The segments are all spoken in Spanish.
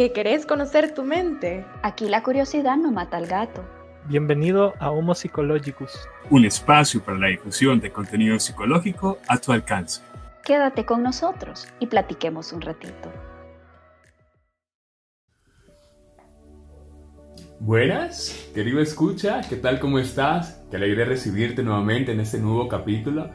¿Que querés conocer tu mente? Aquí la curiosidad no mata al gato. Bienvenido a Homo Psychologicus, un espacio para la difusión de contenido psicológico a tu alcance. Quédate con nosotros y platiquemos un ratito. Buenas, querido escucha, ¿qué tal? ¿Cómo estás? Qué alegre recibirte nuevamente en este nuevo capítulo.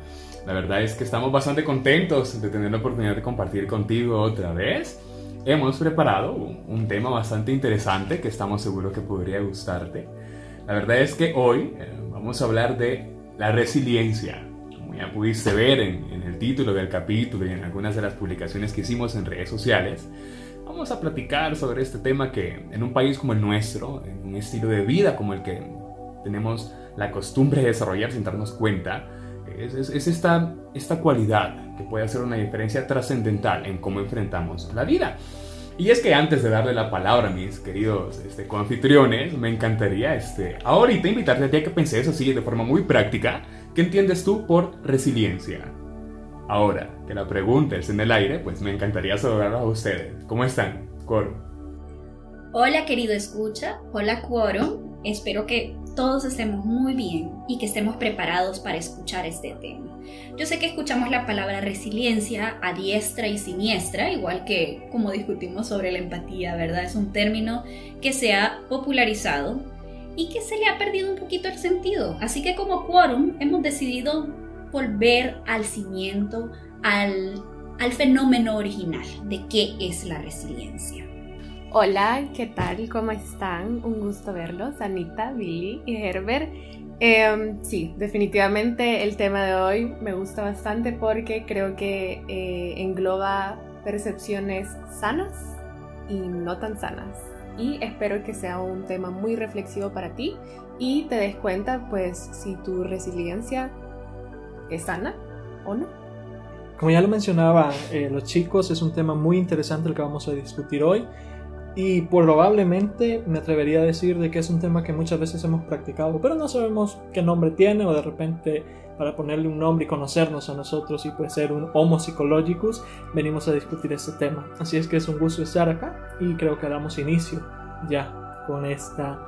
La verdad es que estamos bastante contentos de tener la oportunidad de compartir contigo otra vez. Hemos preparado un, tema bastante interesante que estamos seguros que podría gustarte. La verdad es que hoy eh, vamos a hablar de la resiliencia. Como ya pudiste ver en, en el título del capítulo y en algunas de las publicaciones que hicimos en redes sociales, vamos a platicar sobre este tema que en un país como el nuestro, en un estilo de vida como el que tenemos la costumbre de desarrollar sin darnos cuenta, es, es, esta, esta cualidad que puede hacer una diferencia trascendental en cómo enfrentamos la vida. Y es que antes de darle la palabra a mis queridos este, coanfitriones, me encantaría este, ahorita invitarte a ti a que penses así de forma muy práctica, ¿qué entiendes tú por resiliencia? Ahora que la pregunta es en el aire, pues me encantaría saludarlos a ustedes. ¿Cómo están? Quorum. Hola querido escucha, hola Quorum, espero que todos estemos muy bien y que estemos preparados para escuchar este tema. Yo sé que escuchamos la palabra resiliencia a diestra y siniestra, igual que como discutimos sobre la empatía, ¿verdad? Es un término que se ha popularizado y que se le ha perdido un poquito el sentido. Así que como quórum hemos decidido volver al cimiento, al, al fenómeno original de qué es la resiliencia. Hola, ¿qué tal? ¿Cómo están? Un gusto verlos, Anita, Billy y Herbert. Em, sí, definitivamente el tema de hoy me gusta bastante porque creo que eh, engloba percepciones sanas y no tan sanas. Y espero que sea un tema muy reflexivo para ti y te des cuenta pues si tu resiliencia es sana o no. Como ya lo mencionaba eh, los chicos, es un tema muy interesante el que vamos a discutir hoy. Y probablemente me atrevería a decir de que es un tema que muchas veces hemos practicado, pero no sabemos qué nombre tiene o de repente para ponerle un nombre y conocernos a nosotros y pues ser un Homo Psychologicus, venimos a discutir este tema. Así es que es un gusto estar acá y creo que damos inicio ya con esta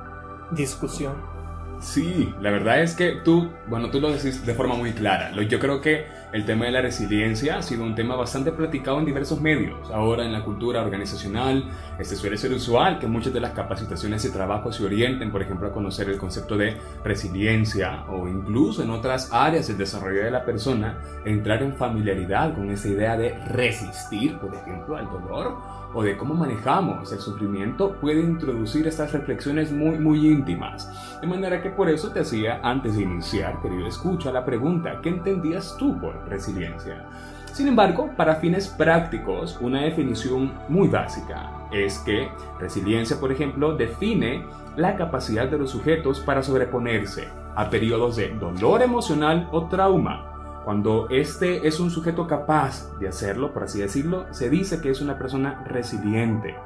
discusión. Sí, la verdad es que tú, bueno, tú lo decís de forma muy clara. Yo creo que el tema de la resiliencia ha sido un tema bastante platicado en diversos medios. Ahora en la cultura organizacional, este suele ser usual que muchas de las capacitaciones y trabajos se orienten, por ejemplo, a conocer el concepto de resiliencia o incluso en otras áreas del desarrollo de la persona, entrar en familiaridad con esa idea de resistir, por ejemplo, al dolor o de cómo manejamos el sufrimiento puede introducir estas reflexiones muy, muy íntimas. De manera que por eso te hacía, antes de iniciar, querido escucha, la pregunta, ¿qué entendías tú por resiliencia? Sin embargo, para fines prácticos, una definición muy básica es que resiliencia, por ejemplo, define la capacidad de los sujetos para sobreponerse a periodos de dolor emocional o trauma cuando este es un sujeto capaz de hacerlo, por así decirlo, se dice que es una persona resiliente.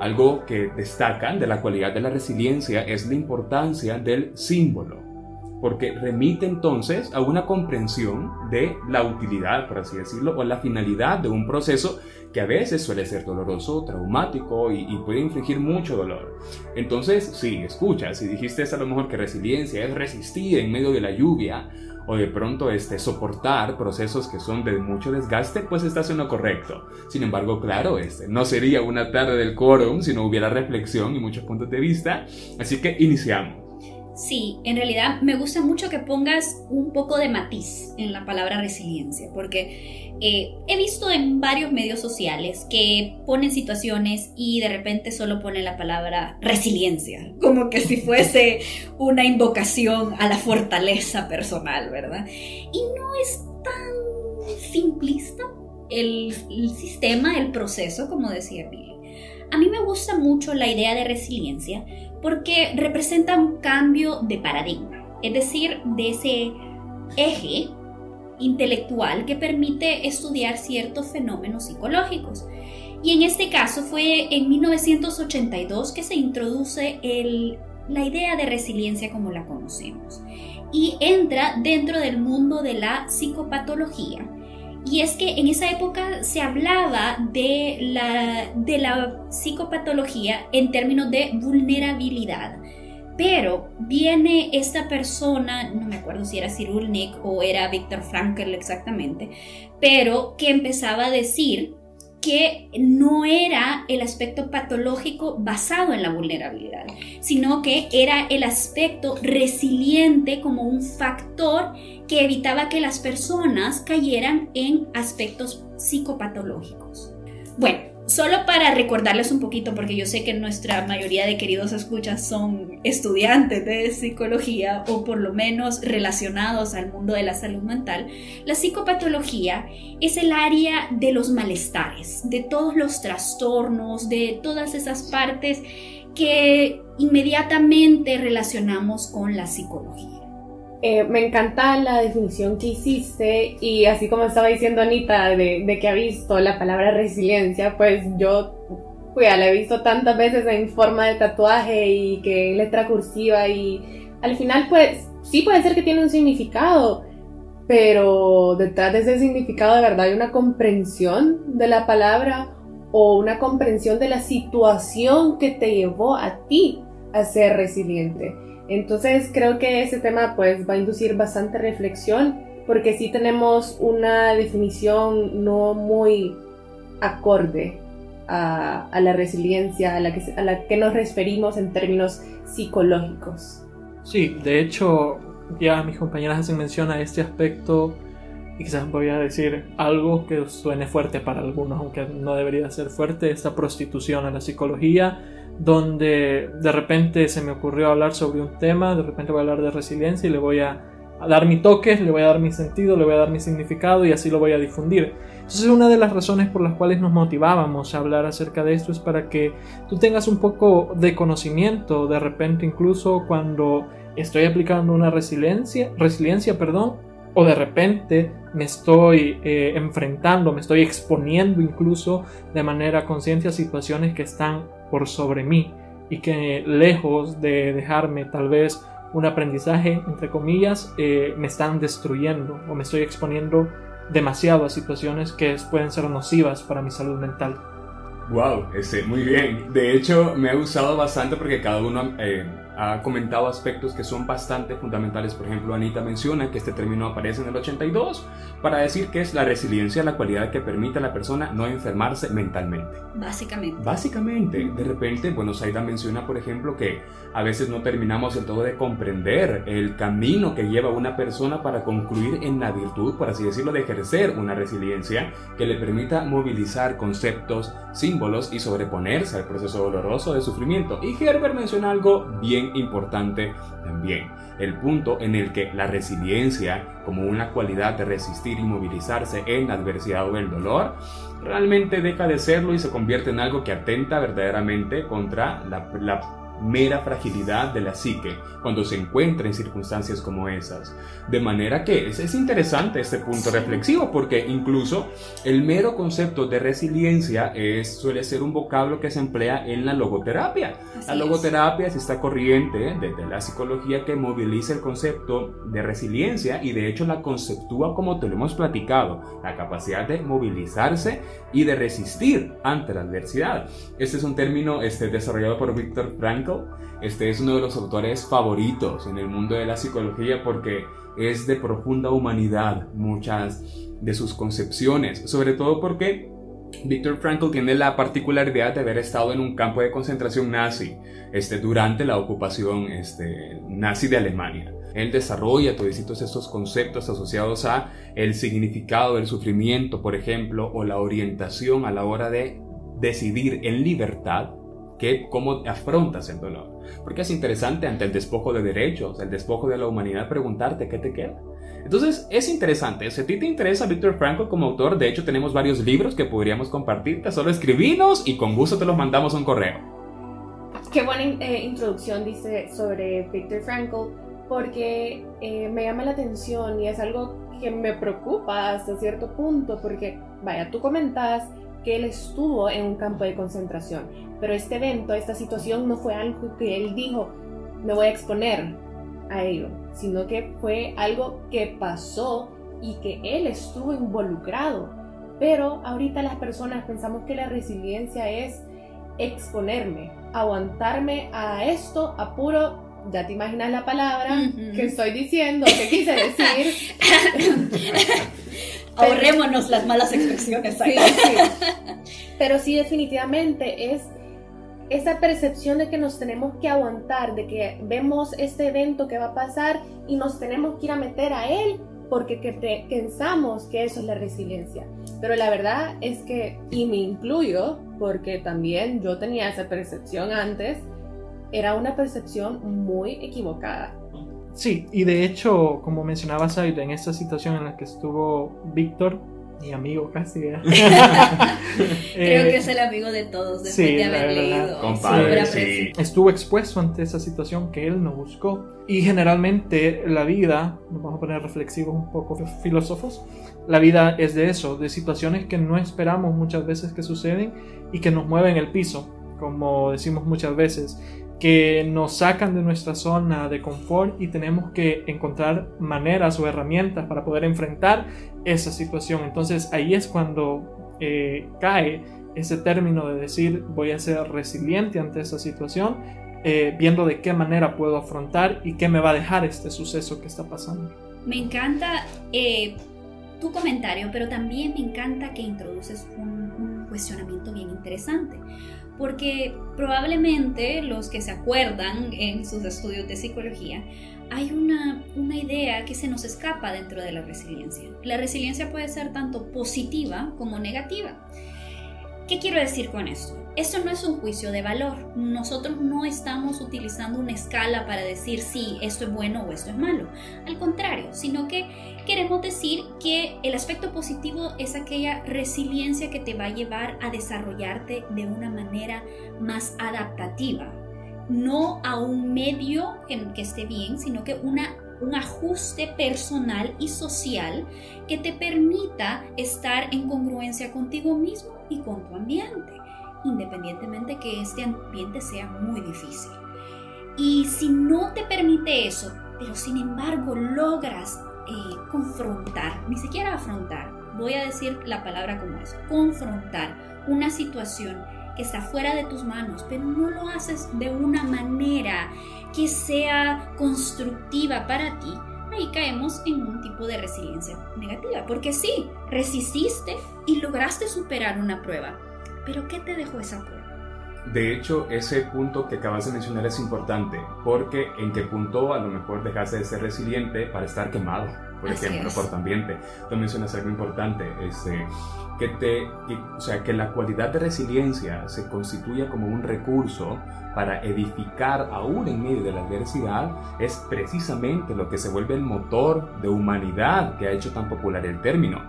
Algo que destaca de la cualidad de la resiliencia es la importancia del símbolo, porque remite entonces a una comprensión de la utilidad, por así decirlo, o la finalidad de un proceso que a veces suele ser doloroso, traumático y, puede infligir mucho dolor. Entonces, sí, escucha, si dijiste a lo mejor que resiliencia es resistir en medio de la lluvia, o de pronto este, soportar procesos que son de mucho desgaste, pues estás en lo correcto. Sin embargo, claro, este, no sería una tarde del quórum si no hubiera reflexión y muchos puntos de vista. Así que iniciamos. Sí, en realidad me gusta mucho que pongas un poco de matiz en la palabra resiliencia, porque eh, he visto en varios medios sociales que ponen situaciones y de repente solo ponen la palabra resiliencia, como que si fuese una invocación a la fortaleza personal, ¿verdad? Y no es tan simplista el, el sistema, el proceso, como decía Billy. A mí me gusta mucho la idea de resiliencia porque representa un cambio de paradigma, es decir, de ese eje intelectual que permite estudiar ciertos fenómenos psicológicos. Y en este caso fue en 1982 que se introduce la idea de resiliencia como la conocemos y entra dentro del mundo de la psicopatología y es que en esa época se hablaba de la, de la psicopatología en términos de vulnerabilidad. Pero viene esta persona, no me acuerdo si era Cyrulnik o era Viktor Frankl exactamente, pero que empezaba a decir que no era el aspecto patológico basado en la vulnerabilidad, sino que era el aspecto resiliente como un factor que evitaba que las personas cayeran en aspectos psicopatológicos. Bueno, Solo para recordarles un poquito, porque yo sé que nuestra mayoría de queridos escuchas son estudiantes de psicología o por lo menos relacionados al mundo de la salud mental, la psicopatología es el área de los malestares, de todos los trastornos, de todas esas partes que inmediatamente relacionamos con la psicología. Eh, me encanta la definición que hiciste y así como estaba diciendo Anita de, que ha visto la palabra resiliencia, pues yo pues, ya la he visto tantas veces en forma de tatuaje y que letra cursiva y al final pues sí puede ser que tiene un significado, pero detrás de ese significado de verdad hay una comprensión de la palabra o una comprensión de la situación que te llevó a ti a ser resiliente. Entonces creo que ese tema pues va a inducir bastante reflexión porque sí tenemos una definición no muy acorde a, la resiliencia a la, que, a la que nos referimos en términos psicológicos. Sí, de hecho ya mis compañeras hacen mención a este aspecto y quizás voy a decir algo que suene fuerte para algunos, aunque no debería ser fuerte, esta prostitución a la psicología donde de repente se me ocurrió hablar sobre un tema, de repente voy a hablar de resiliencia y le voy a, dar mi toque, le voy a dar mi sentido, le voy a dar mi significado y así lo voy a difundir. Entonces una de las razones por las cuales nos motivábamos a hablar acerca de esto es para que tú tengas un poco de conocimiento, de repente incluso cuando estoy aplicando una resiliencia, resiliencia, perdón, o de repente me estoy eh, enfrentando, me estoy exponiendo incluso de manera consciente a situaciones que están por sobre mí y que lejos de dejarme tal vez un aprendizaje, entre comillas, eh, me están destruyendo o me estoy exponiendo demasiado a situaciones que pueden ser nocivas para mi salud mental. Wow, ese, muy bien. De hecho, me ha gustado bastante porque cada uno eh, ha comentado aspectos que son bastante fundamentales. Por ejemplo, Anita menciona que este término aparece en el 82 para decir que es la resiliencia, la cualidad que permite a la persona no enfermarse mentalmente. Básicamente. Básicamente, de repente, bueno, Saida menciona, por ejemplo, que a veces no terminamos del todo de comprender el camino que lleva una persona para concluir en la virtud, por así decirlo, de ejercer una resiliencia que le permita movilizar conceptos, símbolos y sobreponerse al proceso doloroso de sufrimiento. Y Herbert menciona algo bien importante también, el punto en el que la resiliencia, como una cualidad de resistir y movilizarse en la adversidad o el dolor, realmente deja de serlo y se convierte en algo que atenta verdaderamente contra la, la mera fragilidad de la psique cuando se encuentra en circunstancias como esas. De manera que es, es interesante este punto reflexivo porque incluso el mero concepto de resiliencia es, suele ser un vocablo que se emplea en la logoterapia. la logoterapia es esta corriente desde la psicología que moviliza el concepto de resiliencia y de hecho la conceptúa como te lo hemos platicado, la capacidad de movilizarse y de resistir ante la adversidad. Este es un término este, desarrollado por Viktor Este es uno de los autores favoritos en el mundo de la psicología porque es de profunda humanidad muchas de sus concepciones, sobre todo porque Viktor Frankl tiene la particularidad de haber estado en un campo de concentración nazi este, durante la ocupación este, nazi de Alemania. Él desarrolla todos estos conceptos asociados a el significado del sufrimiento, por ejemplo, o la orientación a la hora de decidir en libertad cómo afrontas el dolor. Porque es interesante ante el despojo de derechos, el despojo de la humanidad, preguntarte qué te queda. Entonces es interesante. Si a ti te interesa Víctor Frankl como autor, de hecho tenemos varios libros que podríamos compartirte. Solo escribinos y con gusto te los mandamos un correo. Qué buena eh, introducción dice sobre Víctor Frankl, porque eh, me llama la atención y es algo que me preocupa hasta cierto punto, porque, vaya, tú comentas que él estuvo en un campo de concentración, pero este evento, esta situación no fue algo que él dijo, me voy a exponer a ello, sino que fue algo que pasó y que él estuvo involucrado. Pero ahorita las personas pensamos que la resiliencia es exponerme, aguantarme a esto, a puro, ya te imaginas la palabra que estoy diciendo, que quise decir. Ahorrémonos las malas expresiones. Sí, sí. Pero sí, definitivamente es esa percepción de que nos tenemos que aguantar, de que vemos este evento que va a pasar y nos tenemos que ir a meter a él porque pensamos que eso es la resiliencia. Pero la verdad es que, y me incluyo, porque también yo tenía esa percepción antes, era una percepción muy equivocada. Sí, y de hecho, como mencionaba Saida, en esta situación en la que estuvo Víctor, mi amigo casi. ¿eh? Creo que es el amigo de todos después de haber leído. Compadre, sí. Estuvo expuesto ante esa situación que él no buscó. Y generalmente la vida, nos vamos a poner reflexivos un poco filósofos, la vida es de eso, de situaciones que no esperamos muchas veces que suceden y que nos mueven el piso, como decimos muchas veces que nos sacan de nuestra zona de confort y tenemos que encontrar maneras o herramientas para poder enfrentar esa situación. Entonces ahí es cuando eh, cae ese término de decir voy a ser resiliente ante esa situación, eh, viendo de qué manera puedo afrontar y qué me va a dejar este suceso que está pasando. Me encanta eh, tu comentario, pero también me encanta que introduces un, cuestionamiento bien interesante porque probablemente los que se acuerdan en sus estudios de psicología, hay una, una, idea que se nos escapa dentro de la resiliencia. La resiliencia puede ser tanto positiva como negativa. ¿Qué quiero decir con esto? Esto no es un juicio de valor. Nosotros no estamos utilizando una escala para decir si esto es bueno o esto es malo. Al contrario, sino que queremos decir que el aspecto positivo es aquella resiliencia que te va a llevar a desarrollarte de una manera más adaptativa. No a un medio que, que esté bien, sino que una un ajuste personal y social que te permita estar en congruencia contigo mismo y con tu ambiente independientemente que este ambiente sea muy difícil. Y si no te permite eso, pero sin embargo logras eh, confrontar, ni siquiera afrontar, voy a decir la palabra como es, confrontar una situación que está fuera de tus manos, pero no lo haces de una manera que sea constructiva para ti, ahí caemos en un tipo de resiliencia negativa, porque sí, resististe y lograste superar una prueba, pero ¿qué te dejó esa prueba? De hecho, ese punto que acabas de mencionar es importante, porque en qué punto a lo mejor dejaste de ser resiliente para estar quemado, por ejemplo, por tu ambiente. Tú mencionas algo importante, este, que, te, o sea, que la cualidad de resiliencia se constituya como un recurso para edificar aún en medio de la adversidad, es precisamente lo que se vuelve el motor de humanidad que ha hecho tan popular el término.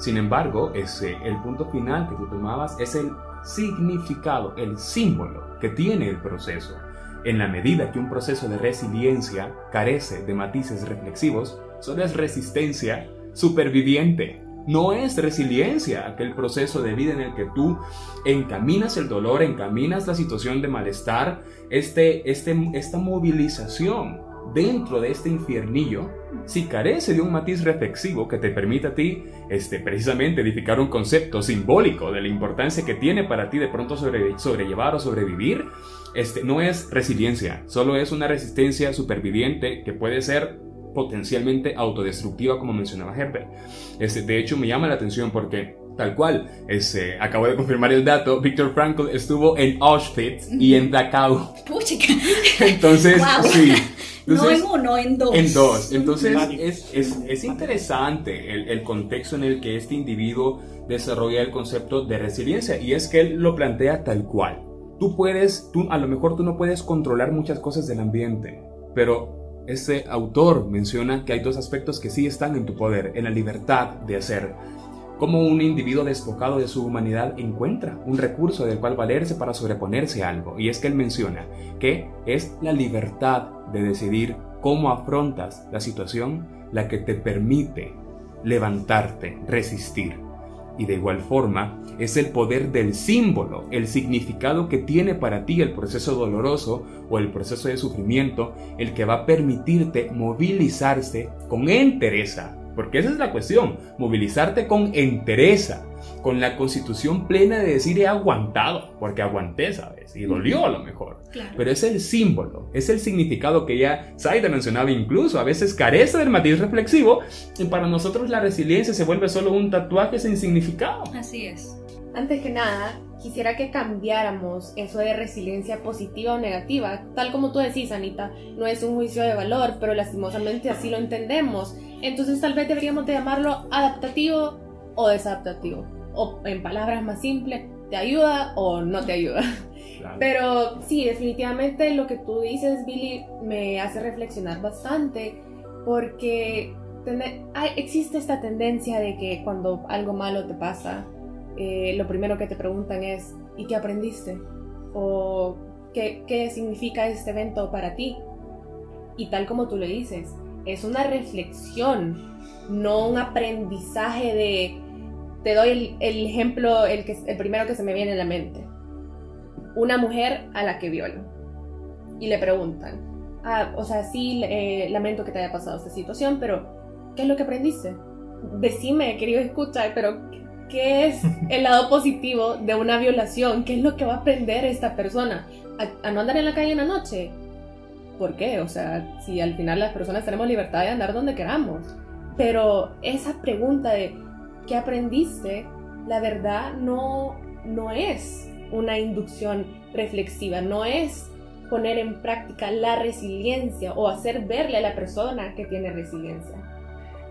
Sin embargo, ese, el punto final que tú tomabas es el significado, el símbolo que tiene el proceso. En la medida que un proceso de resiliencia carece de matices reflexivos, solo es resistencia superviviente. No es resiliencia aquel proceso de vida en el que tú encaminas el dolor, encaminas la situación de malestar, este, este, esta movilización dentro de este infiernillo, si carece de un matiz reflexivo que te permita a ti este, precisamente edificar un concepto simbólico de la importancia que tiene para ti de pronto sobrellevar o sobrevivir, este, no es resiliencia, solo es una resistencia superviviente que puede ser potencialmente autodestructiva como mencionaba Herbert. Este, de hecho me llama la atención porque tal cual, este, acabo de confirmar el dato, Viktor Frankl estuvo en Auschwitz y en Dachau. Entonces, sí no en uno, en dos. En dos. Entonces es, es, es interesante el, el, contexto en el que este individuo desarrolla el concepto de resiliencia y es que él lo plantea tal cual. Tú puedes, tú, a lo mejor tú no puedes controlar muchas cosas del ambiente, pero este autor menciona que hay dos aspectos que sí están en tu poder, en la libertad de hacer cómo un individuo despojado de su humanidad encuentra un recurso del cual valerse para sobreponerse a algo. Y es que él menciona que es la libertad de decidir cómo afrontas la situación la que te permite levantarte, resistir. Y de igual forma, es el poder del símbolo, el significado que tiene para ti el proceso doloroso o el proceso de sufrimiento, el que va a permitirte movilizarse con entereza Porque esa es la cuestión, movilizarte con entereza, con la constitución plena de decir he aguantado, porque aguanté, ¿sabes? Y dolió a lo mejor. Pero es el símbolo, es el significado que ya Saida mencionaba incluso, a veces carece del matiz reflexivo y para nosotros la resiliencia se vuelve solo un tatuaje sin significado. Así es. Antes que nada, quisiera que cambiáramos eso de resiliencia positiva o negativa. Tal como tú decís, Anita, no es un juicio de valor, pero lastimosamente así lo entendemos. Entonces tal vez deberíamos de llamarlo adaptativo o desadaptativo. O en palabras más simples, ¿te ayuda o no te ayuda? Pero sí, definitivamente lo que tú dices, Billy, me hace reflexionar bastante porque existe esta tendencia de que cuando algo malo te pasa, eh, lo primero que te preguntan es, ¿y qué aprendiste? ¿O qué, qué significa este evento para ti? Y tal como tú le dices, es una reflexión, no un aprendizaje de... Te doy el, ejemplo, el, que, el primero que se me viene a la mente. Una mujer a la que violan y le preguntan, ah, o sea, sí, eh, lamento que te haya pasado esta situación, pero ¿qué es lo que aprendiste? Decime, querido escuchar, pero ¿qué es el lado positivo de una violación? ¿Qué es lo que va a aprender esta persona? ¿A, no andar en la calle en la noche? ¿Por qué? O sea, si al final las personas tenemos libertad de andar donde queramos. Pero esa pregunta de ¿qué aprendiste? La verdad no, no es una inducción reflexiva, no es poner en práctica la resiliencia o hacer verle a la persona que tiene resiliencia.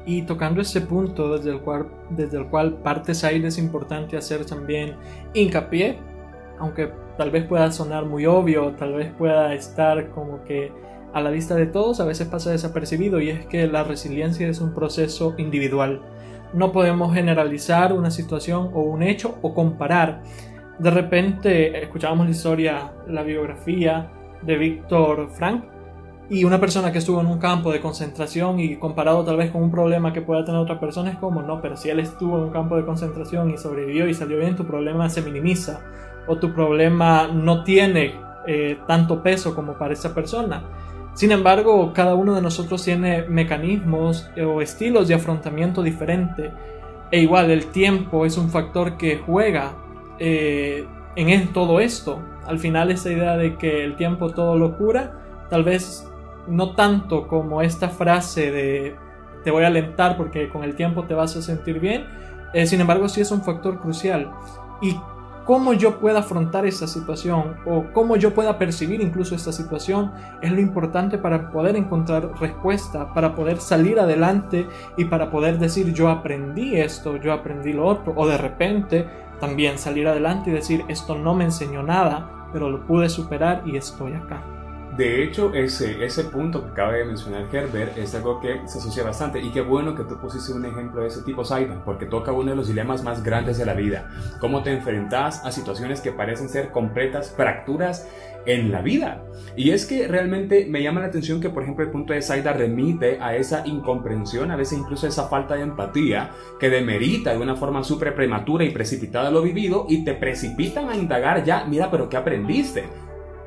Y tocando ese punto desde el cual, desde el cual parte Said es importante hacer también hincapié, aunque tal vez pueda sonar muy obvio, tal vez pueda estar como que a la vista de todos, a veces pasa desapercibido y es que la resiliencia es un proceso individual. No podemos generalizar una situación o un hecho o comparar. De repente escuchábamos la historia, la biografía de Víctor Frank, y una persona que estuvo en un campo de concentración y comparado tal vez con un problema que pueda tener otra persona es como, no, pero si él estuvo en un campo de concentración y sobrevivió y salió bien, tu problema se minimiza o tu problema no tiene eh, tanto peso como para esa persona. Sin embargo, cada uno de nosotros tiene mecanismos o estilos de afrontamiento diferente. E igual el tiempo es un factor que juega eh, en todo esto. Al final esa idea de que el tiempo todo lo cura, tal vez no tanto como esta frase de te voy a alentar porque con el tiempo te vas a sentir bien, eh, sin embargo sí es un factor crucial. Y cómo yo pueda afrontar esta situación o cómo yo pueda percibir incluso esta situación es lo importante para poder encontrar respuesta, para poder salir adelante y para poder decir yo aprendí esto, yo aprendí lo otro o de repente también salir adelante y decir esto no me enseñó nada, pero lo pude superar y estoy acá. De hecho, ese, ese punto que acaba de mencionar Herbert es algo que se asocia bastante y qué bueno que tú pusiste un ejemplo de ese tipo, Saida, porque toca uno de los dilemas más grandes de la vida. Cómo te enfrentas a situaciones que parecen ser completas fracturas en la vida. Y es que realmente me llama la atención que, por ejemplo, el punto de Saida remite a esa incomprensión, a veces incluso esa falta de empatía que demerita de una forma súper prematura y precipitada lo vivido y te precipitan a indagar ya, mira, pero ¿qué aprendiste?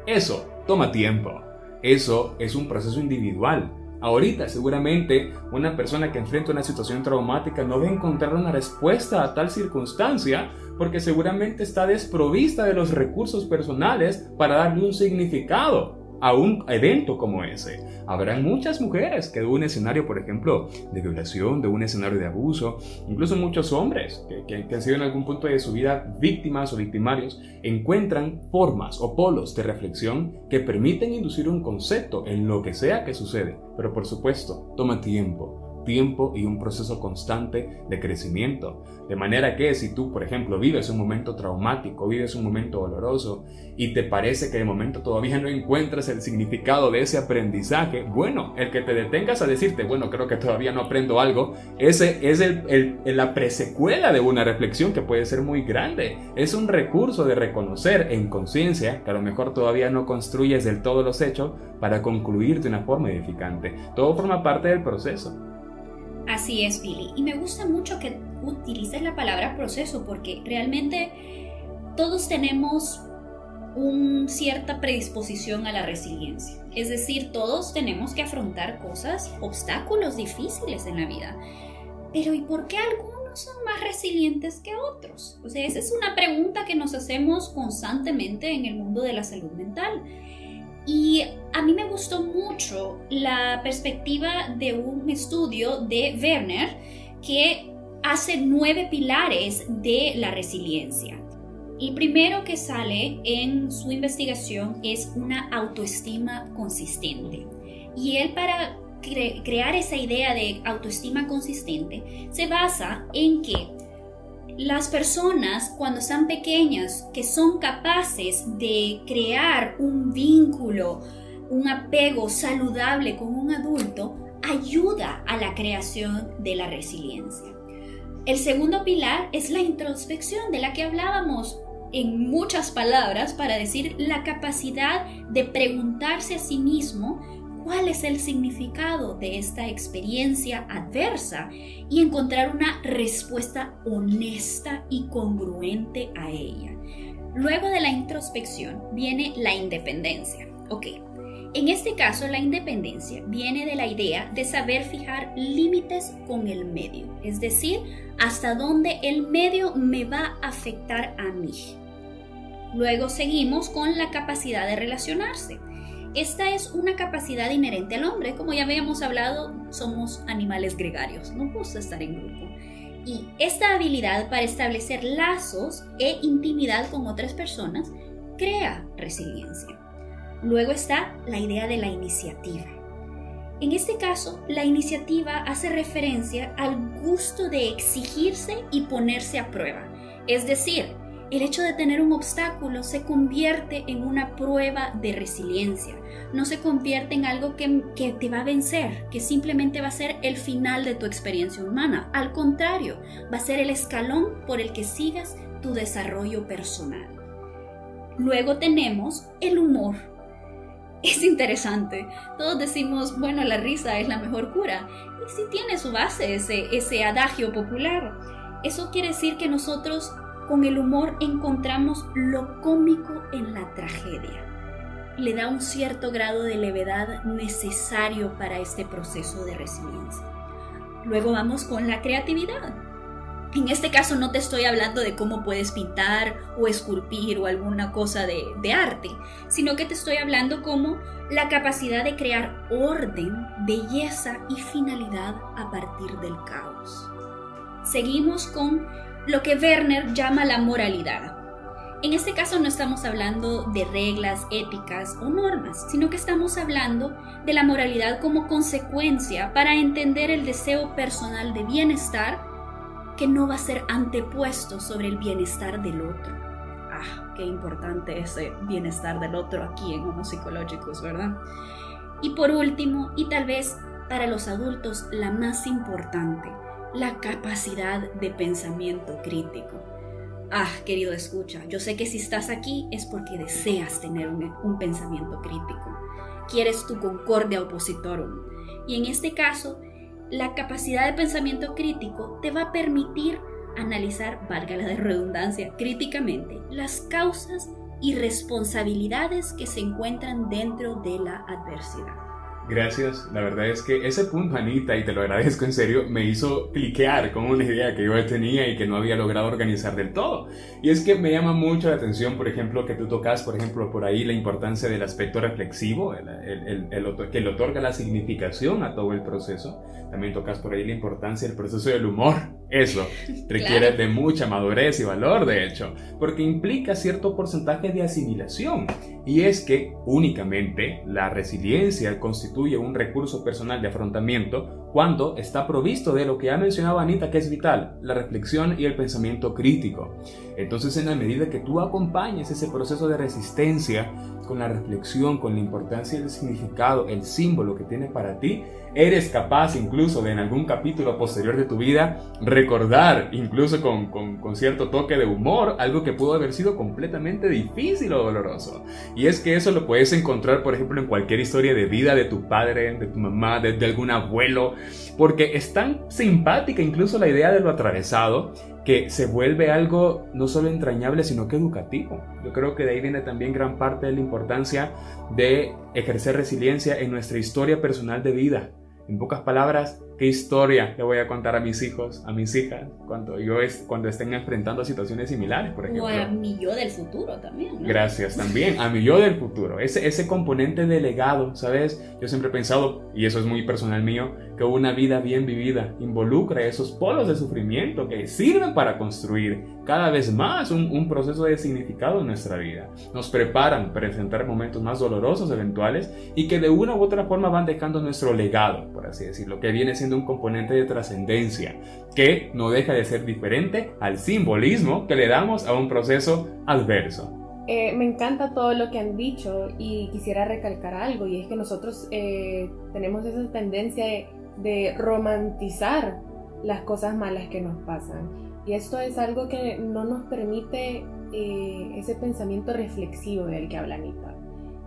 Eso toma tiempo. Eso es un proceso individual. Ahorita seguramente una persona que enfrenta una situación traumática no va a encontrar una respuesta a tal circunstancia porque seguramente está desprovista de los recursos personales para darle un significado a un evento como ese. Habrán muchas mujeres que de un escenario, por ejemplo, de violación, de un escenario de abuso, incluso muchos hombres que, que han sido en algún punto de su vida víctimas o victimarios, encuentran formas o polos de reflexión que permiten inducir un concepto en lo que sea que sucede. Pero por supuesto, toma tiempo tiempo y un proceso constante de crecimiento. De manera que si tú, por ejemplo, vives un momento traumático, vives un momento doloroso y te parece que de momento todavía no encuentras el significado de ese aprendizaje, bueno, el que te detengas a decirte, bueno, creo que todavía no aprendo algo, ese es el, la presecuela de una reflexión que puede ser muy grande. Es un recurso de reconocer en conciencia que a lo mejor todavía no construyes del todo los hechos para concluir de una forma edificante. Todo forma parte del proceso. Así es, Billy. Y me gusta mucho que utilices la palabra proceso porque realmente todos tenemos una cierta predisposición a la resiliencia. Es decir, todos tenemos que afrontar cosas, obstáculos difíciles en la vida. Pero ¿y por qué algunos son más resilientes que otros? O sea, esa es una pregunta que nos hacemos constantemente en el mundo de la salud mental. Y a mí me gustó mucho la perspectiva de un estudio de Werner que hace nueve pilares de la resiliencia. El primero que sale en su investigación es una autoestima consistente. Y él para crear esa idea de autoestima consistente se basa en que las personas cuando están pequeñas que son capaces de crear un vínculo, un apego saludable con un adulto, ayuda a la creación de la resiliencia. El segundo pilar es la introspección de la que hablábamos en muchas palabras para decir la capacidad de preguntarse a sí mismo cuál es el significado de esta experiencia adversa y encontrar una respuesta honesta y congruente a ella. Luego de la introspección viene la independencia. Ok, en este caso la independencia viene de la idea de saber fijar límites con el medio, es decir, hasta dónde el medio me va a afectar a mí. Luego seguimos con la capacidad de relacionarse. Esta es una capacidad inherente al hombre. Como ya habíamos hablado, somos animales gregarios, nos gusta estar en grupo. Y esta habilidad para establecer lazos e intimidad con otras personas crea resiliencia. Luego está la idea de la iniciativa. En este caso, la iniciativa hace referencia al gusto de exigirse y ponerse a prueba. Es decir, el hecho de tener un obstáculo se convierte en una prueba de resiliencia. No se convierte en algo que, que, te va a vencer, que simplemente va a ser el final de tu experiencia humana. Al contrario, va a ser el escalón por el que sigas tu desarrollo personal. Luego tenemos el humor. Es interesante. Todos decimos, bueno, la risa es la mejor cura. Y si tiene su base ese, ese adagio popular. Eso quiere decir que nosotros con el humor encontramos lo cómico en la tragedia. Le da un cierto grado de levedad necesario para este proceso de resiliencia. Luego vamos con la creatividad. En este caso no te estoy hablando de cómo puedes pintar o esculpir o alguna cosa de, arte, sino que te estoy hablando como la capacidad de crear orden, belleza y finalidad a partir del caos. Seguimos con lo que Werner llama la moralidad. En este caso no estamos hablando de reglas éticas o normas, sino que estamos hablando de la moralidad como consecuencia para entender el deseo personal de bienestar que no va a ser antepuesto sobre el bienestar del otro. Ah, qué importante ese bienestar del otro aquí en Homo Psicológicos, ¿verdad? Y por último, y tal vez para los adultos la más importante, la capacidad de pensamiento crítico. Ah, querido escucha, yo sé que si estás aquí es porque deseas tener un, pensamiento crítico. Quieres tu concordia opositorum. Y en este caso, la capacidad de pensamiento crítico te va a permitir analizar, valga la redundancia, críticamente las causas y responsabilidades que se encuentran dentro de la adversidad. Gracias, la verdad es que ese punto, Anita, y te lo agradezco en serio, me hizo cliquear con una idea que yo tenía y que no había logrado organizar del todo. Y es que me llama mucho la atención, por ejemplo, que tú tocas, por ejemplo, por ahí la importancia del aspecto reflexivo, el, que le otorga la significación a todo el proceso. También tocas por ahí la importancia del proceso del humor. Eso requiere de mucha madurez y valor, de hecho, porque implica cierto porcentaje de asimilación. Y es que únicamente la resiliencia constituye un recurso personal de afrontamiento cuando está provisto de lo que ha mencionado Anita que es vital, la reflexión y el pensamiento crítico. Entonces en la medida que tú acompañes ese proceso de resistencia con la reflexión, con la importancia del significado, el símbolo que tiene para ti, eres capaz incluso de en algún capítulo posterior de tu vida recordar, incluso con, con, cierto toque de humor, algo que pudo haber sido completamente difícil o doloroso. Y es que eso lo puedes encontrar, por ejemplo, en cualquier historia de vida de tu padre, de tu mamá, de, de algún abuelo, porque es tan simpática incluso la idea de lo atravesado que se vuelve algo no solo entrañable, sino que educativo. Yo creo que de ahí viene también gran parte de la importancia de ejercer resiliencia en nuestra historia personal de vida. En pocas palabras, qué historia le voy a contar a mis hijos, a mis hijas, cuando, yo es, cuando estén enfrentando situaciones similares, por ejemplo. O a mi yo del futuro también. ¿no? Gracias también, a mi yo del futuro. Ese, ese componente de legado, ¿sabes? Yo siempre he pensado, y eso es muy personal mío, que una vida bien vivida involucra esos polos de sufrimiento que sirven para construir cada vez más un, un proceso de significado en nuestra vida. Nos preparan para enfrentar momentos más dolorosos eventuales y que de una u otra forma van dejando nuestro legado, por así decirlo, que viene siendo un componente de trascendencia, que no deja de ser diferente al simbolismo que le damos a un proceso adverso. Eh, me encanta todo lo que han dicho y quisiera recalcar algo y es que nosotros eh, tenemos esa tendencia de, romantizar las cosas malas que nos pasan y esto es algo que no nos permite eh, ese pensamiento reflexivo del que habla Anita.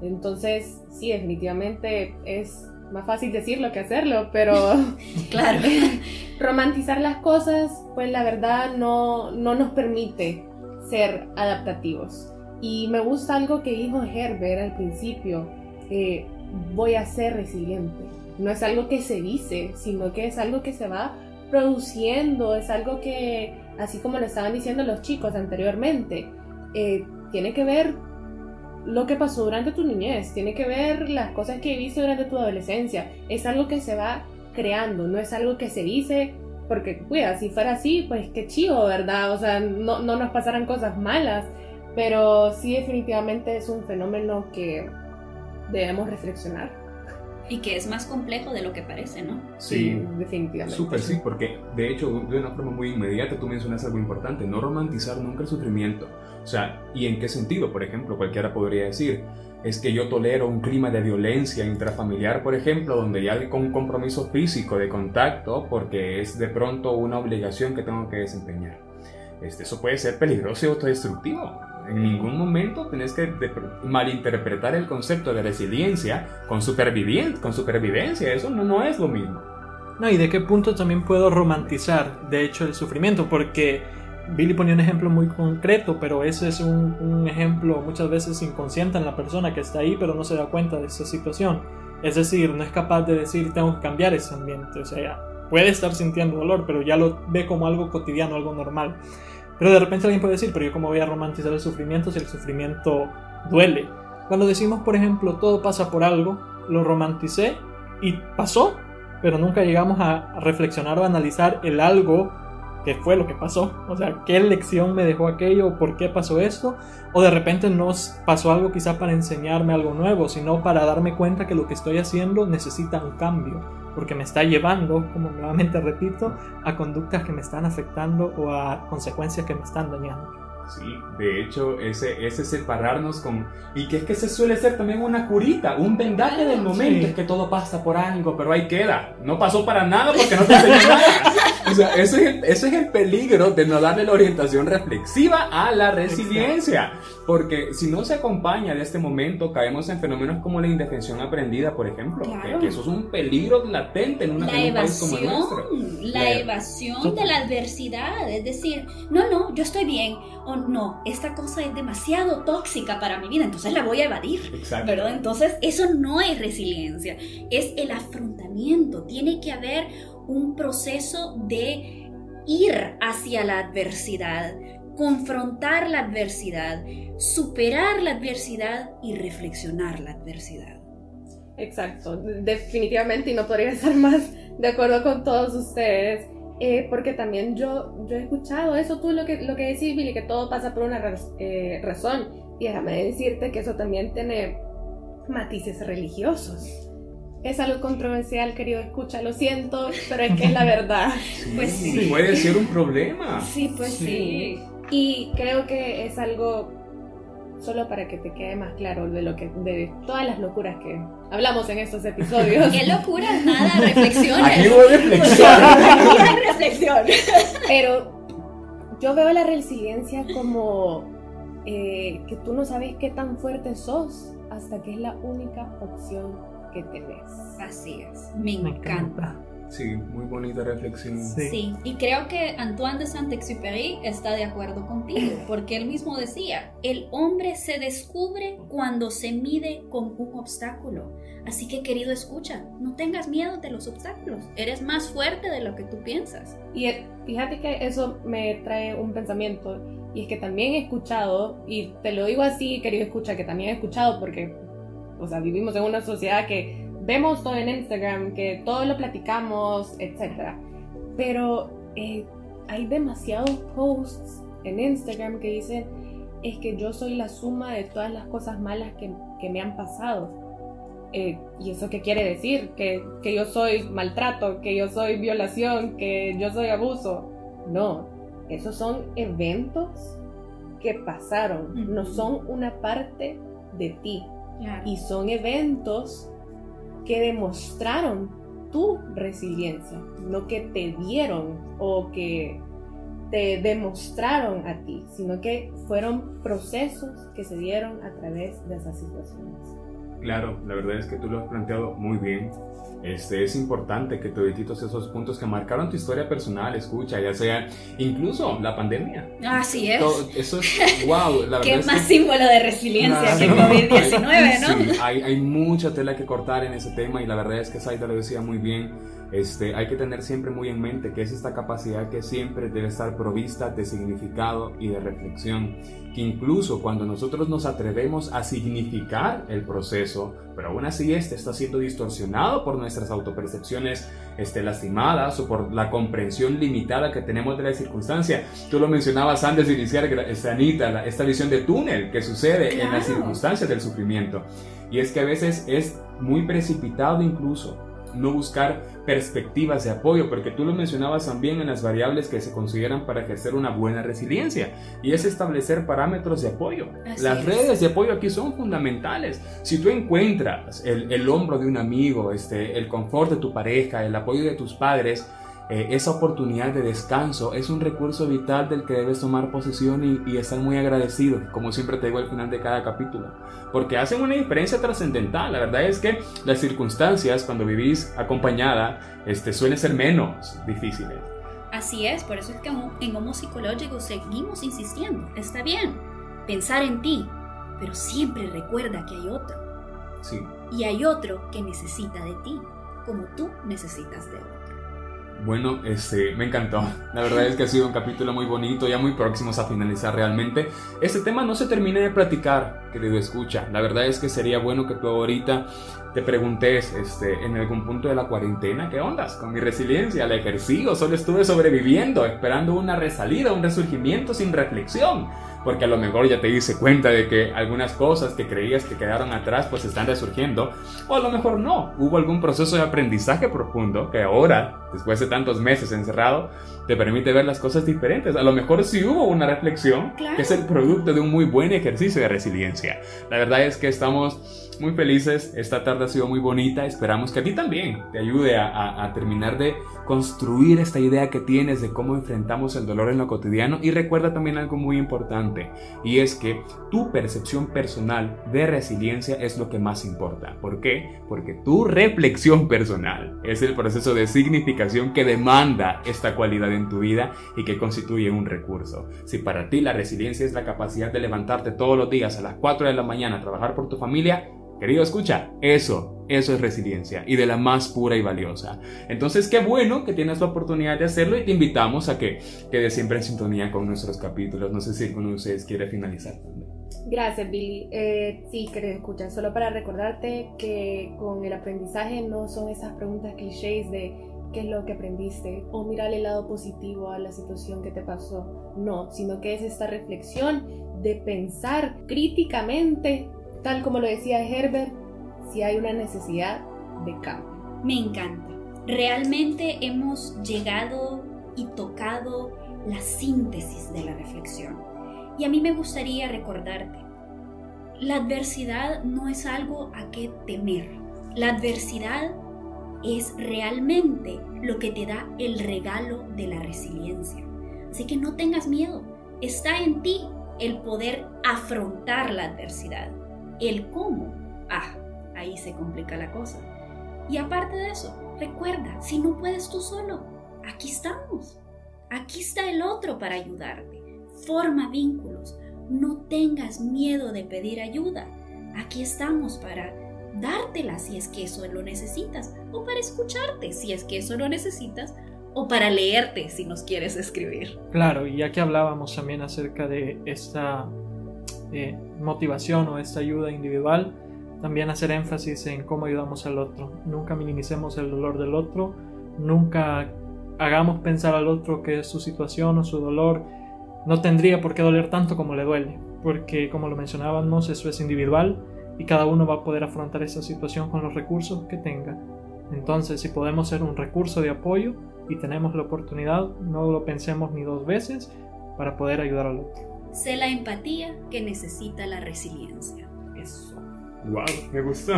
Entonces, sí, definitivamente es más fácil decirlo que hacerlo, pero Claro. romantizar las cosas, pues la verdad no, no nos permite ser adaptativos. Y me gusta algo que dijo Herbert al principio, eh, voy a ser resiliente. No es algo que se dice, sino que es algo que se va produciendo, es algo que, así como lo estaban diciendo los chicos anteriormente, eh, tiene que ver lo que pasó durante tu niñez, tiene que ver las cosas que viste durante tu adolescencia. Es algo que se va creando, no es algo que se dice porque, cuida, si fuera así, pues qué chido, ¿verdad? O sea, no, no nos pasaran cosas malas, pero sí definitivamente es un fenómeno que debemos reflexionar. Y que es más complejo de lo que parece, ¿no? definitivamente. Súper, sí, porque de hecho, de una forma muy inmediata, tú mencionas algo importante, no romantizar nunca el sufrimiento. O sea, ¿y en qué sentido? Por ejemplo, cualquiera podría decir, es que yo tolero un clima de violencia intrafamiliar, por ejemplo, donde ya hay un compromiso físico de contacto porque es de pronto una obligación que tengo que desempeñar. Este, eso puede ser peligroso y autodestructivo. En ningún momento tenés que malinterpretar el concepto de resiliencia con, con supervivencia. Eso no, no es lo mismo. No, y de qué punto también puedo romantizar, de hecho, el sufrimiento, porque Billy ponía un ejemplo muy concreto, pero ese es un, ejemplo muchas veces inconsciente en la persona que está ahí, pero no se da cuenta de esa situación. Es decir, no es capaz de decir, tengo que cambiar ese ambiente. O sea, puede estar sintiendo dolor, pero ya lo ve como algo cotidiano, algo normal. Pero de repente alguien puede decir, pero yo cómo voy a romantizar el sufrimiento si el sufrimiento duele. Cuando decimos, por ejemplo, todo pasa por algo, lo romanticé y pasó, pero nunca llegamos a reflexionar o analizar el algo que fue lo que pasó. O sea, qué lección me dejó aquello, por qué pasó esto. O de repente no pasó algo quizá para enseñarme algo nuevo, sino para darme cuenta que lo que estoy haciendo necesita un cambio. Porque me está llevando, como nuevamente repito, a conductas que me están afectando o a consecuencias que me están dañando. Sí, de hecho, ese, ese separarnos con... Y que es que se suele ser también una curita, un vendaje del momento, Sí. es que todo pasa por algo, pero ahí queda. No pasó para nada porque no te enseñó nada. O sea, eso es, el, eso es el peligro de no darle la orientación reflexiva a la resiliencia. Porque si no se acompaña de este momento, caemos en fenómenos como la indefensión aprendida, por ejemplo. Claro. Que, que eso es un peligro latente en, una, La en un país como el nuestro. evasión, la La- evasión de la adversidad, es decir, no, no, yo estoy bien, o no, esta cosa es demasiado tóxica para mi vida, entonces la voy a evadir. Exacto. ¿verdad? Entonces, eso no es resiliencia, es el afrontamiento. Tiene que haber un proceso de ir hacia la adversidad, confrontar la adversidad, superar la adversidad y reflexionar la adversidad. Exacto, definitivamente y no podría estar más de acuerdo con todos ustedes, eh, porque también yo, yo he escuchado eso, tú lo que, lo que decís, Billy, que todo pasa por una raz- eh, razón, y déjame decirte que eso también tiene matices religiosos. Es algo controversial, querido escucha, lo siento, pero es que es la verdad. Pues sí. Puede ser un problema. Sí, pues sí. Y creo que es algo solo para que te quede más claro de lo que de todas las locuras que hablamos en estos episodios. Qué locura, nada, reflexiones. Aquí hubo reflexión. Aquí hay reflexión. Pero yo veo la resiliencia como eh, que tú no sabes qué tan fuerte sos hasta que es la única opción que tenés. Así es, me Me encanta. Sí, muy bonita reflexión. Sí. Sí, y creo que Antoine de Saint-Exupéry está de acuerdo contigo, porque él mismo decía, el hombre se descubre cuando se mide con un obstáculo. Así que querido escucha, no tengas miedo de los obstáculos, eres más fuerte de lo que tú piensas. Y eh, fíjate que eso me trae un pensamiento, y es que también he escuchado, y te lo digo así, querido escucha, que también he escuchado porque, o sea, vivimos en una sociedad que vemos todo en Instagram, que todo lo platicamos, etc. Pero eh, hay demasiados posts en Instagram que dicen, es que yo soy la suma de todas las cosas malas que, que me han pasado. Eh, ¿Y eso qué quiere decir? ¿Que, que yo soy maltrato, que yo soy violación, que yo soy abuso. No, esos son eventos que pasaron, no son una parte de ti. Claro. Y son eventos que demostraron tu resiliencia, no que te dieron o que te demostraron a ti, sino que fueron procesos que se dieron a través de esas situaciones. Claro, la verdad es que tú lo has planteado muy bien. Este, es importante que todititos esos puntos que marcaron tu historia personal, escucha, ya sea incluso la pandemia. Así es. Todo- eso es, wow, la verdad Qué es más que símbolo de resiliencia que Claro. COVID-19, ¿no? Sí, hay, hay mucha tela que cortar en ese tema y la verdad es que Saida lo decía muy bien. Este, hay que tener siempre muy en mente que es esta capacidad que siempre debe estar provista de significado y de reflexión. Que incluso cuando nosotros nos atrevemos a significar el proceso, pero aún así este está siendo distorsionado por nuestras autopercepciones este, lastimadas o por la comprensión limitada que tenemos de la circunstancia. Tú lo mencionabas antes de iniciar, este, Anita, esta visión de túnel que sucede en las Claro. circunstancias del sufrimiento. Y es que a veces es muy precipitado incluso no buscar perspectivas de apoyo, porque tú lo mencionabas también en las variables que se consideran para ejercer una buena resiliencia, y es establecer parámetros de apoyo. Así las es. redes de apoyo aquí son fundamentales. Si tú encuentras el, el hombro de un amigo, este, el confort de tu pareja, el apoyo de tus padres, eh, esa oportunidad de descanso es un recurso vital del que debes tomar posesión y, y estar muy agradecido, como siempre te digo al final de cada capítulo, porque hacen una diferencia trascendental. La verdad es que las circunstancias cuando vivís acompañada este, suelen ser menos difíciles. Así es, por eso es que en- Homo Psicológico seguimos insistiendo. Está bien pensar en ti, pero siempre recuerda que hay otro. Sí. Y hay otro que necesita de ti, como tú necesitas de otro. Bueno, este, me encantó. La verdad es que ha sido un capítulo muy bonito, ya muy próximos a finalizar realmente. Este tema no se termina de platicar, querido escucha. La verdad es que sería bueno que tú ahorita te preguntes, este, en algún punto de la cuarentena, ¿qué ondas con mi resiliencia? ¿La ejercí o solo estuve sobreviviendo, esperando una resalida, un resurgimiento sin reflexión? Porque a lo mejor ya te diste cuenta de que algunas cosas que creías que quedaron atrás pues están resurgiendo. O a lo mejor no. Hubo algún proceso de aprendizaje profundo que ahora, después de tantos meses encerrado, te permite ver las cosas diferentes. A lo mejor sí hubo una reflexión Claro. que es el producto de un muy buen ejercicio de resiliencia. La verdad es que estamos muy felices. Esta tarde ha sido muy bonita. Esperamos que a ti también te ayude a, a- a terminar de construir esta idea que tienes de cómo enfrentamos el dolor en lo cotidiano. Y recuerda también algo muy importante. Y es que tu percepción personal de resiliencia es lo que más importa. ¿Por qué? Porque tu reflexión personal es el proceso de significación que demanda esta cualidad en tu vida y que constituye un recurso. Si para ti la resiliencia es la capacidad de levantarte todos los días a las 4 de la mañana a trabajar por tu familia, querido escucha, eso, eso es resiliencia y de la más pura y valiosa. Entonces, qué bueno que tienes la oportunidad de hacerlo y te invitamos a que quedes siempre en sintonía con nuestros capítulos. No sé si alguno de ustedes quiere finalizar. Gracias, Billy. Eh, sí, querido escuchar, solo para recordarte que con el aprendizaje no son esas preguntas clichés de qué es lo que aprendiste o mirar el lado positivo a la situación que te pasó. No, sino que es esta reflexión de pensar críticamente, tal como lo decía Herbert, si hay una necesidad de cambio. Me encanta. Realmente hemos llegado y tocado la síntesis de la reflexión. Y a mí me gustaría recordarte, la adversidad no es algo a qué temer. La adversidad es realmente lo que te da el regalo de la resiliencia. Así que no tengas miedo. Está en ti el poder afrontar la adversidad. El cómo. Ah, ahí se complica la cosa. Y aparte de eso, recuerda, si no puedes tú solo, aquí estamos. Aquí está el otro para ayudarte. Forma vínculos. No tengas miedo de pedir ayuda. Aquí estamos para dártela si es que eso lo necesitas, o para escucharte si es que eso lo necesitas, o para leerte si nos quieres escribir. Claro, y ya que hablábamos también acerca de esta eh, motivación o esta ayuda individual, también hacer énfasis en cómo ayudamos al otro. Nunca minimicemos el dolor del otro, nunca hagamos pensar al otro que su situación o su dolor no tendría por qué doler tanto como le duele, porque como lo mencionábamos, eso es individual y cada uno va a poder afrontar esa situación con los recursos que tenga. Entonces, si podemos ser un recurso de apoyo y tenemos la oportunidad, no lo pensemos ni dos veces para poder ayudar al otro. Sé la empatía que necesita la resiliencia. Eso. Wow, me gustó.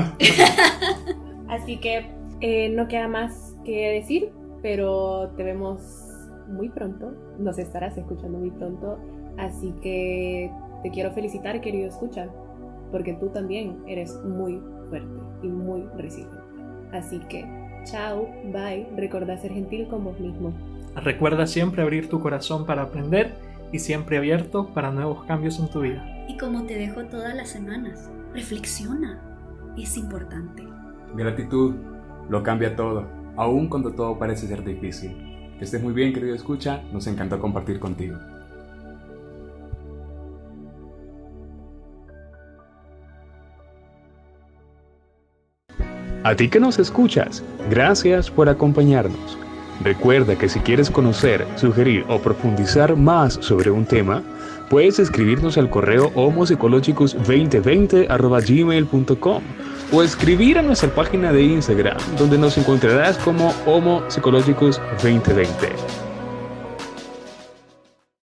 Así que eh, no queda más que decir, pero te vemos muy pronto. Nos estarás escuchando muy pronto. Así que te quiero felicitar, querido escucha, porque tú también eres muy fuerte y muy resiliente. Así que, chao, bye. Recuerda ser gentil con vos mismo. Recuerda siempre abrir tu corazón para aprender y siempre abierto para nuevos cambios en tu vida. Y como te dejo todas las semanas, reflexiona. Es importante. Gratitud lo cambia todo, aun cuando todo parece ser difícil. Que estés muy bien, querido escucha. Nos encantó compartir contigo. A ti que nos escuchas, gracias por acompañarnos. Recuerda que si quieres conocer, sugerir o profundizar más sobre un tema, puedes escribirnos al correo homopsicologicus2020.gmail.com o escribir a nuestra página de Instagram, donde nos encontrarás como Homo Psychologicus 2020.